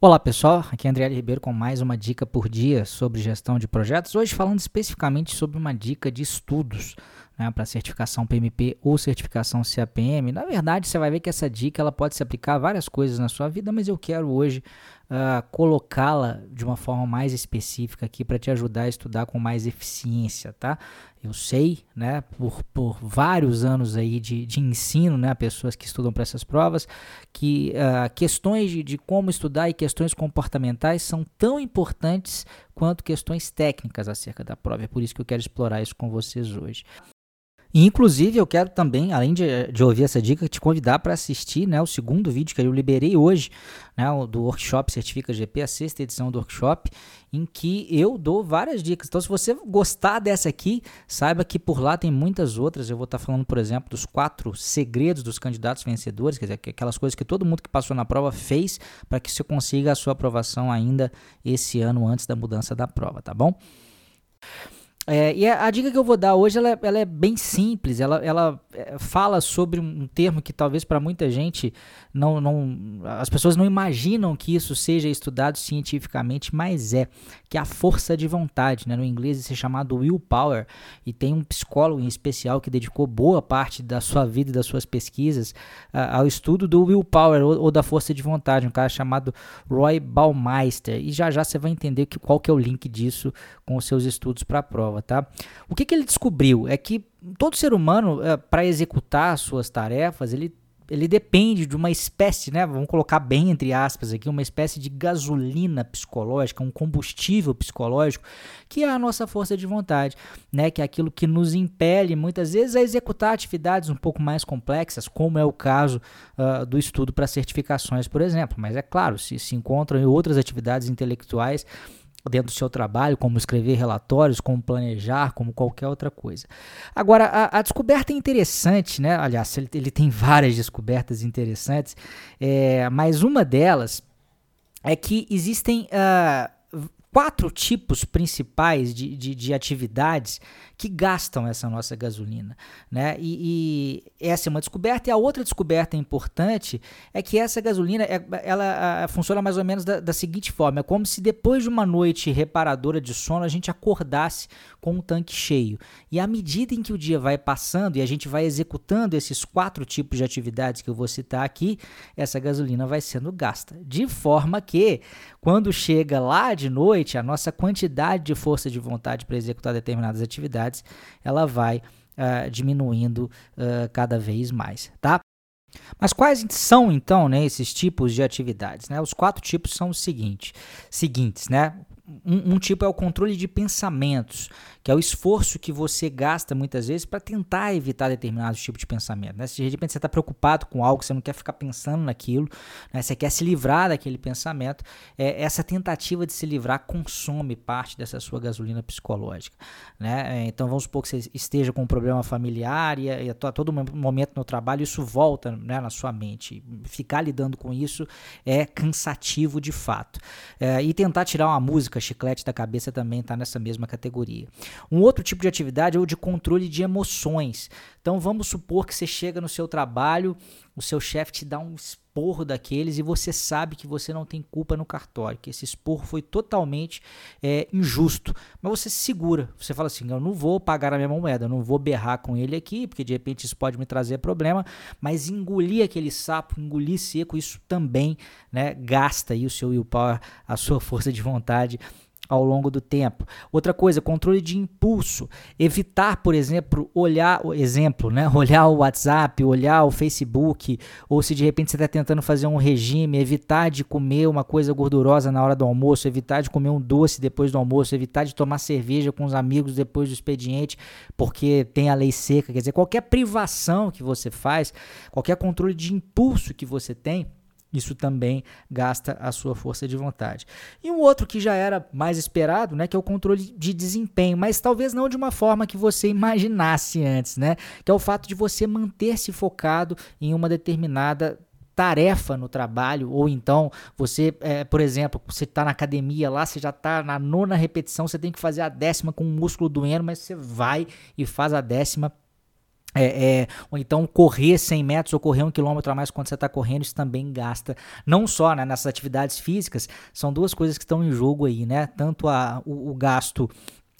Olá pessoal, aqui é André Ribeiro com mais uma dica por dia sobre gestão de projetos. Hoje falando especificamente sobre uma dica de estudos né, para certificação PMP ou certificação CAPM. Na verdade, você vai ver que essa dica ela pode se aplicar a várias coisas na sua vida, mas eu quero hoje uh, colocá-la de uma forma mais específica aqui para te ajudar a estudar com mais eficiência, tá? Eu sei, né, por, por vários anos aí de, de ensino, né, pessoas que estudam para essas provas, que uh, questões de, de como estudar e questões comportamentais são tão importantes quanto questões técnicas acerca da prova. É por isso que eu quero explorar isso com vocês hoje. Inclusive, eu quero também, além de, de ouvir essa dica, te convidar para assistir né, o segundo vídeo que eu liberei hoje, né, do workshop Certifica GP, a sexta edição do workshop, em que eu dou várias dicas. Então, se você gostar dessa aqui, saiba que por lá tem muitas outras. Eu vou estar tá falando, por exemplo, dos quatro segredos dos candidatos vencedores, quer dizer, aquelas coisas que todo mundo que passou na prova fez para que você consiga a sua aprovação ainda esse ano antes da mudança da prova, tá bom? É, e a, a, dica que eu vou dar hoje ela, é, ela é bem simples. Ela, ela é, fala sobre um termo que talvez para muita gente não, não, as pessoas não imaginam que isso seja estudado cientificamente, mas é que é a força de vontade, né? No inglês isso é chamado willpower e tem um psicólogo em especial que dedicou boa parte da sua vida e das suas pesquisas ao estudo do willpower ou, ou, da força de vontade, um cara chamado Roy Baumeister. E já já você vai entender que, qual que é o link disso com os seus estudos para a prova prova, tá? O que, que ele descobriu é que todo ser humano, é, para executar suas tarefas, ele ele depende de uma espécie, né? Vamos colocar bem entre aspas aqui, uma espécie de gasolina psicológica, um combustível psicológico, que é a nossa força de vontade, né? Que é aquilo que nos impele muitas vezes a executar atividades um pouco mais complexas, como é o caso uh, do estudo para certificações, por exemplo. Mas é claro, se se encontram em outras atividades intelectuais dentro do seu trabalho, como escrever relatórios, como planejar, como qualquer outra coisa. Agora, a, a descoberta é interessante, né? Aliás, ele, ele tem várias descobertas interessantes, é, mas uma delas é que existem uh, quatro tipos principais de, de, de, atividades que gastam essa nossa gasolina. Né? E, e, essa é uma descoberta. E a outra descoberta importante é que essa gasolina é, ela funciona mais ou menos da, da, seguinte forma: é como se depois de uma noite reparadora de sono a gente acordasse com um tanque cheio. E à medida em que o dia vai passando e a gente vai executando esses quatro tipos de atividades que eu vou citar aqui, essa gasolina vai sendo gasta. De forma que, quando chega lá de noite, noite, a nossa quantidade de força de vontade para executar determinadas atividades, ela vai uh, diminuindo uh, cada vez mais, tá? Mas quais são então né, esses tipos de atividades? Né? Os quatro tipos são os seguintes, seguintes né? Um, um, tipo é o controle de pensamentos, que é o esforço que você gasta muitas vezes para tentar evitar determinados tipos de pensamento. Né? Se de repente você está preocupado com algo, você não quer ficar pensando naquilo, né? você quer se livrar daquele pensamento, é, essa tentativa de se livrar consome parte dessa sua gasolina psicológica. Né? É, então vamos supor que você esteja com um problema familiar e, e a, a todo momento no trabalho isso volta né, na sua mente. Ficar lidando com isso é cansativo de fato. É, e tentar tirar uma música chiclete da cabeça também está nessa mesma categoria. Um outro tipo de atividade é o de controle de emoções. Então vamos supor que você chega no seu trabalho, o seu chefe te dá um esporro daqueles e você sabe que você não tem culpa no cartório, que esse esporro foi totalmente é, injusto. Mas você se segura, você fala assim: eu não vou pagar a minha moeda, eu não vou berrar com ele aqui, porque de repente isso pode me trazer problema, mas engolir aquele sapo, engolir seco, isso também né, gasta aí o seu willpower, a sua força de vontade ao longo do tempo. Outra coisa, controle de impulso. Evitar, por exemplo, olhar o exemplo, né? Olhar o WhatsApp, olhar o Facebook, ou se de repente você está tentando fazer um regime, evitar de comer uma coisa gordurosa na hora do almoço, evitar de comer um doce depois do almoço, evitar de tomar cerveja com os amigos depois do expediente, porque tem a lei seca. Quer dizer, qualquer privação que você faz, qualquer controle de impulso que você tem isso também gasta a sua força de vontade. E um outro que já era mais esperado, né, que é o controle de desempenho, mas talvez não de uma forma que você imaginasse antes, né, que é o fato de você manter-se focado em uma determinada tarefa no trabalho, ou então você, é, por exemplo, você está na academia lá, você já está na nona repetição, você tem que fazer a décima com o músculo doendo, mas você vai e faz a décima É, é, ou então correr 100 metros ou correr um quilômetro a mais quando você está correndo, isso também gasta. Não só né, nessas atividades físicas, são duas coisas que estão em jogo aí, né? Tanto a, o, o gasto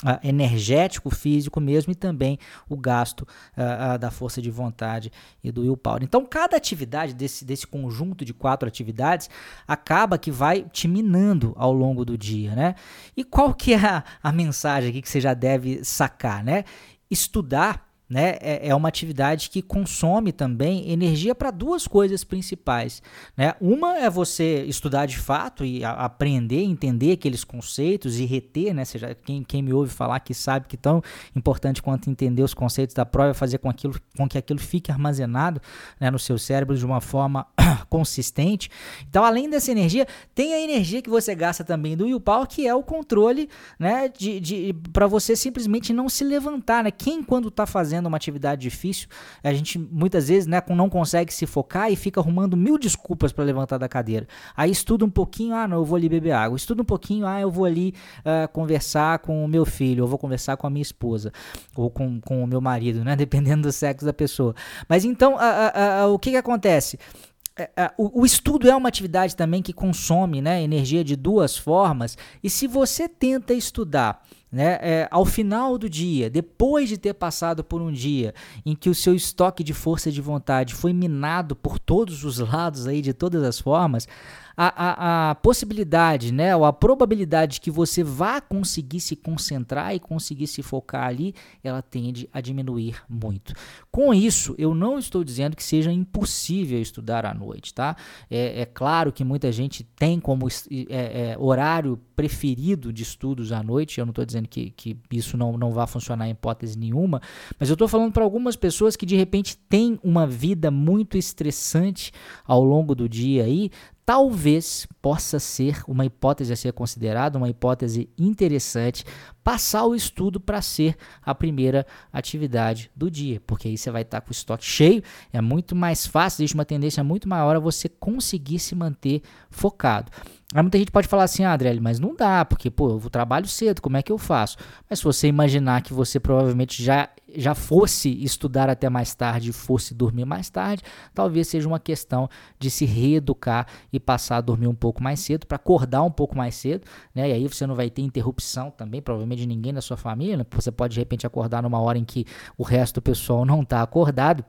Uh, energético, físico mesmo, e também o gasto uh, uh, da força de vontade e do willpower. Então, cada atividade desse, desse conjunto de quatro atividades acaba que vai te minando ao longo do dia, né? E qual que é a, a mensagem aqui que você já deve sacar, né? Estudar né, é, é uma atividade que consome também energia para duas coisas principais. Né? Uma é você estudar de fato e a, aprender, entender aqueles conceitos e reter, né? Seja, quem, quem me ouve falar que sabe que tão importante quanto entender os conceitos da prova é fazer com, aquilo, com que aquilo fique armazenado né, no seu cérebro de uma forma consistente. Então, além dessa energia, tem a energia que você gasta também do willpower, que é o controle né, de, de, para você simplesmente não se levantar. Né? Quem, quando está fazendo fazendo uma atividade difícil, a gente muitas vezes né, não consegue se focar e fica arrumando mil desculpas para levantar da cadeira. Aí estuda um pouquinho, ah, não, eu vou ali beber água. Estuda um pouquinho, ah, eu vou ali uh, conversar com o meu filho, eu vou conversar com a minha esposa, ou com, com o meu marido, né? Dependendo do sexo da pessoa. Mas então, uh, uh, o que, que acontece? É, o, o, estudo é uma atividade também que consome né, energia de duas formas, e se você tenta estudar né, é, ao final do dia, depois de ter passado por um dia em que o seu estoque de força de vontade foi minado por todos os lados aí, de todas as formas, a, a, a possibilidade, né, ou a probabilidade que você vá conseguir se concentrar e conseguir se focar ali, ela tende a diminuir muito. Com isso, eu não estou dizendo que seja impossível estudar à noite, tá? É, é claro que muita gente tem como é, é, horário preferido de estudos à noite, eu não estou dizendo que, que isso não, não vai funcionar em hipótese nenhuma, mas eu estou falando para algumas pessoas que de repente têm uma vida muito estressante ao longo do dia aí, talvez possa ser uma hipótese a ser considerada, uma hipótese interessante, passar o estudo para ser a primeira atividade do dia, porque aí você vai estar tá com o estoque cheio, é muito mais fácil, existe uma tendência muito maior a você conseguir se manter focado. Aí muita gente pode falar assim, ah, Adriele, mas não dá, porque, pô, eu trabalho cedo, como é que eu faço? Mas se você imaginar que você provavelmente já, já fosse estudar até mais tarde fosse dormir mais tarde, talvez seja uma questão de se reeducar e passar a dormir um pouco mais cedo, para acordar um pouco mais cedo, né? E aí você não vai ter interrupção também, provavelmente de ninguém na sua família, né? você pode de repente acordar numa hora em que o resto do pessoal não está acordado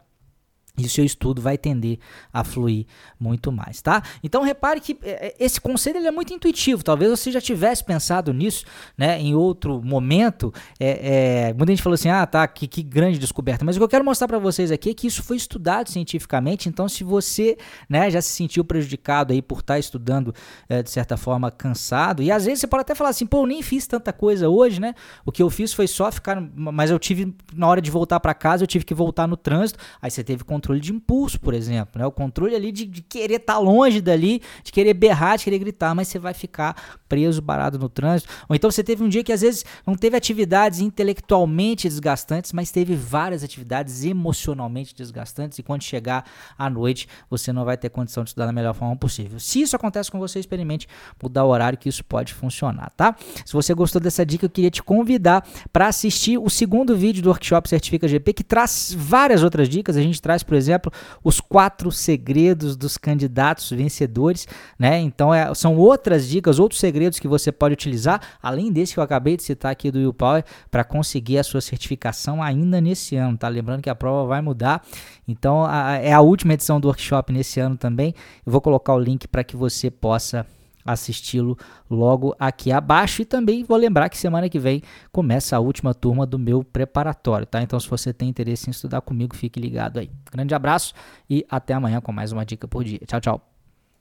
e o seu estudo vai tender a fluir muito mais, tá? Então repare que é, é, esse conselho ele é muito intuitivo. Talvez você já tivesse pensado nisso, né? Em outro momento, é, é, muita gente falou assim, ah, tá, que, que grande descoberta. Mas o que eu quero mostrar para vocês aqui é que isso foi estudado cientificamente. Então, se você, né, já se sentiu prejudicado aí por estar tá estudando é, de certa forma cansado, e às vezes você pode até falar assim, pô, eu nem fiz tanta coisa hoje, né? O que eu fiz foi só ficar, mas eu tive na hora de voltar para casa, eu tive que voltar no trânsito. Aí você teve controle controle de impulso, por exemplo, né? O controle ali de, de querer estar tá longe dali, de querer berrar, de querer gritar, mas você vai ficar preso, parado no trânsito. Ou então você teve um dia que às vezes não teve atividades intelectualmente desgastantes, mas teve várias atividades emocionalmente desgastantes e quando chegar à noite, você não vai ter condição de estudar da melhor forma possível. Se isso acontece com você, experimente mudar o horário que isso pode funcionar, tá? Se você gostou dessa dica, eu queria te convidar para assistir o segundo vídeo do workshop Certifica GP que traz várias outras dicas. A gente traz, por exemplo, os quatro segredos dos candidatos vencedores, né? Então é, são outras dicas, outros segredos que você pode utilizar, além desse que eu acabei de citar aqui do Willpower, para conseguir a sua certificação ainda nesse ano, tá? Lembrando que a prova vai mudar, então a, é a última edição do workshop nesse ano também. Eu vou colocar o link para que você possa assisti-lo logo aqui abaixo. E também vou lembrar que semana que vem começa a última turma do meu preparatório, tá? Então, se você tem interesse em estudar comigo, fique ligado aí. Grande abraço e até amanhã com mais uma dica por dia. Tchau, tchau.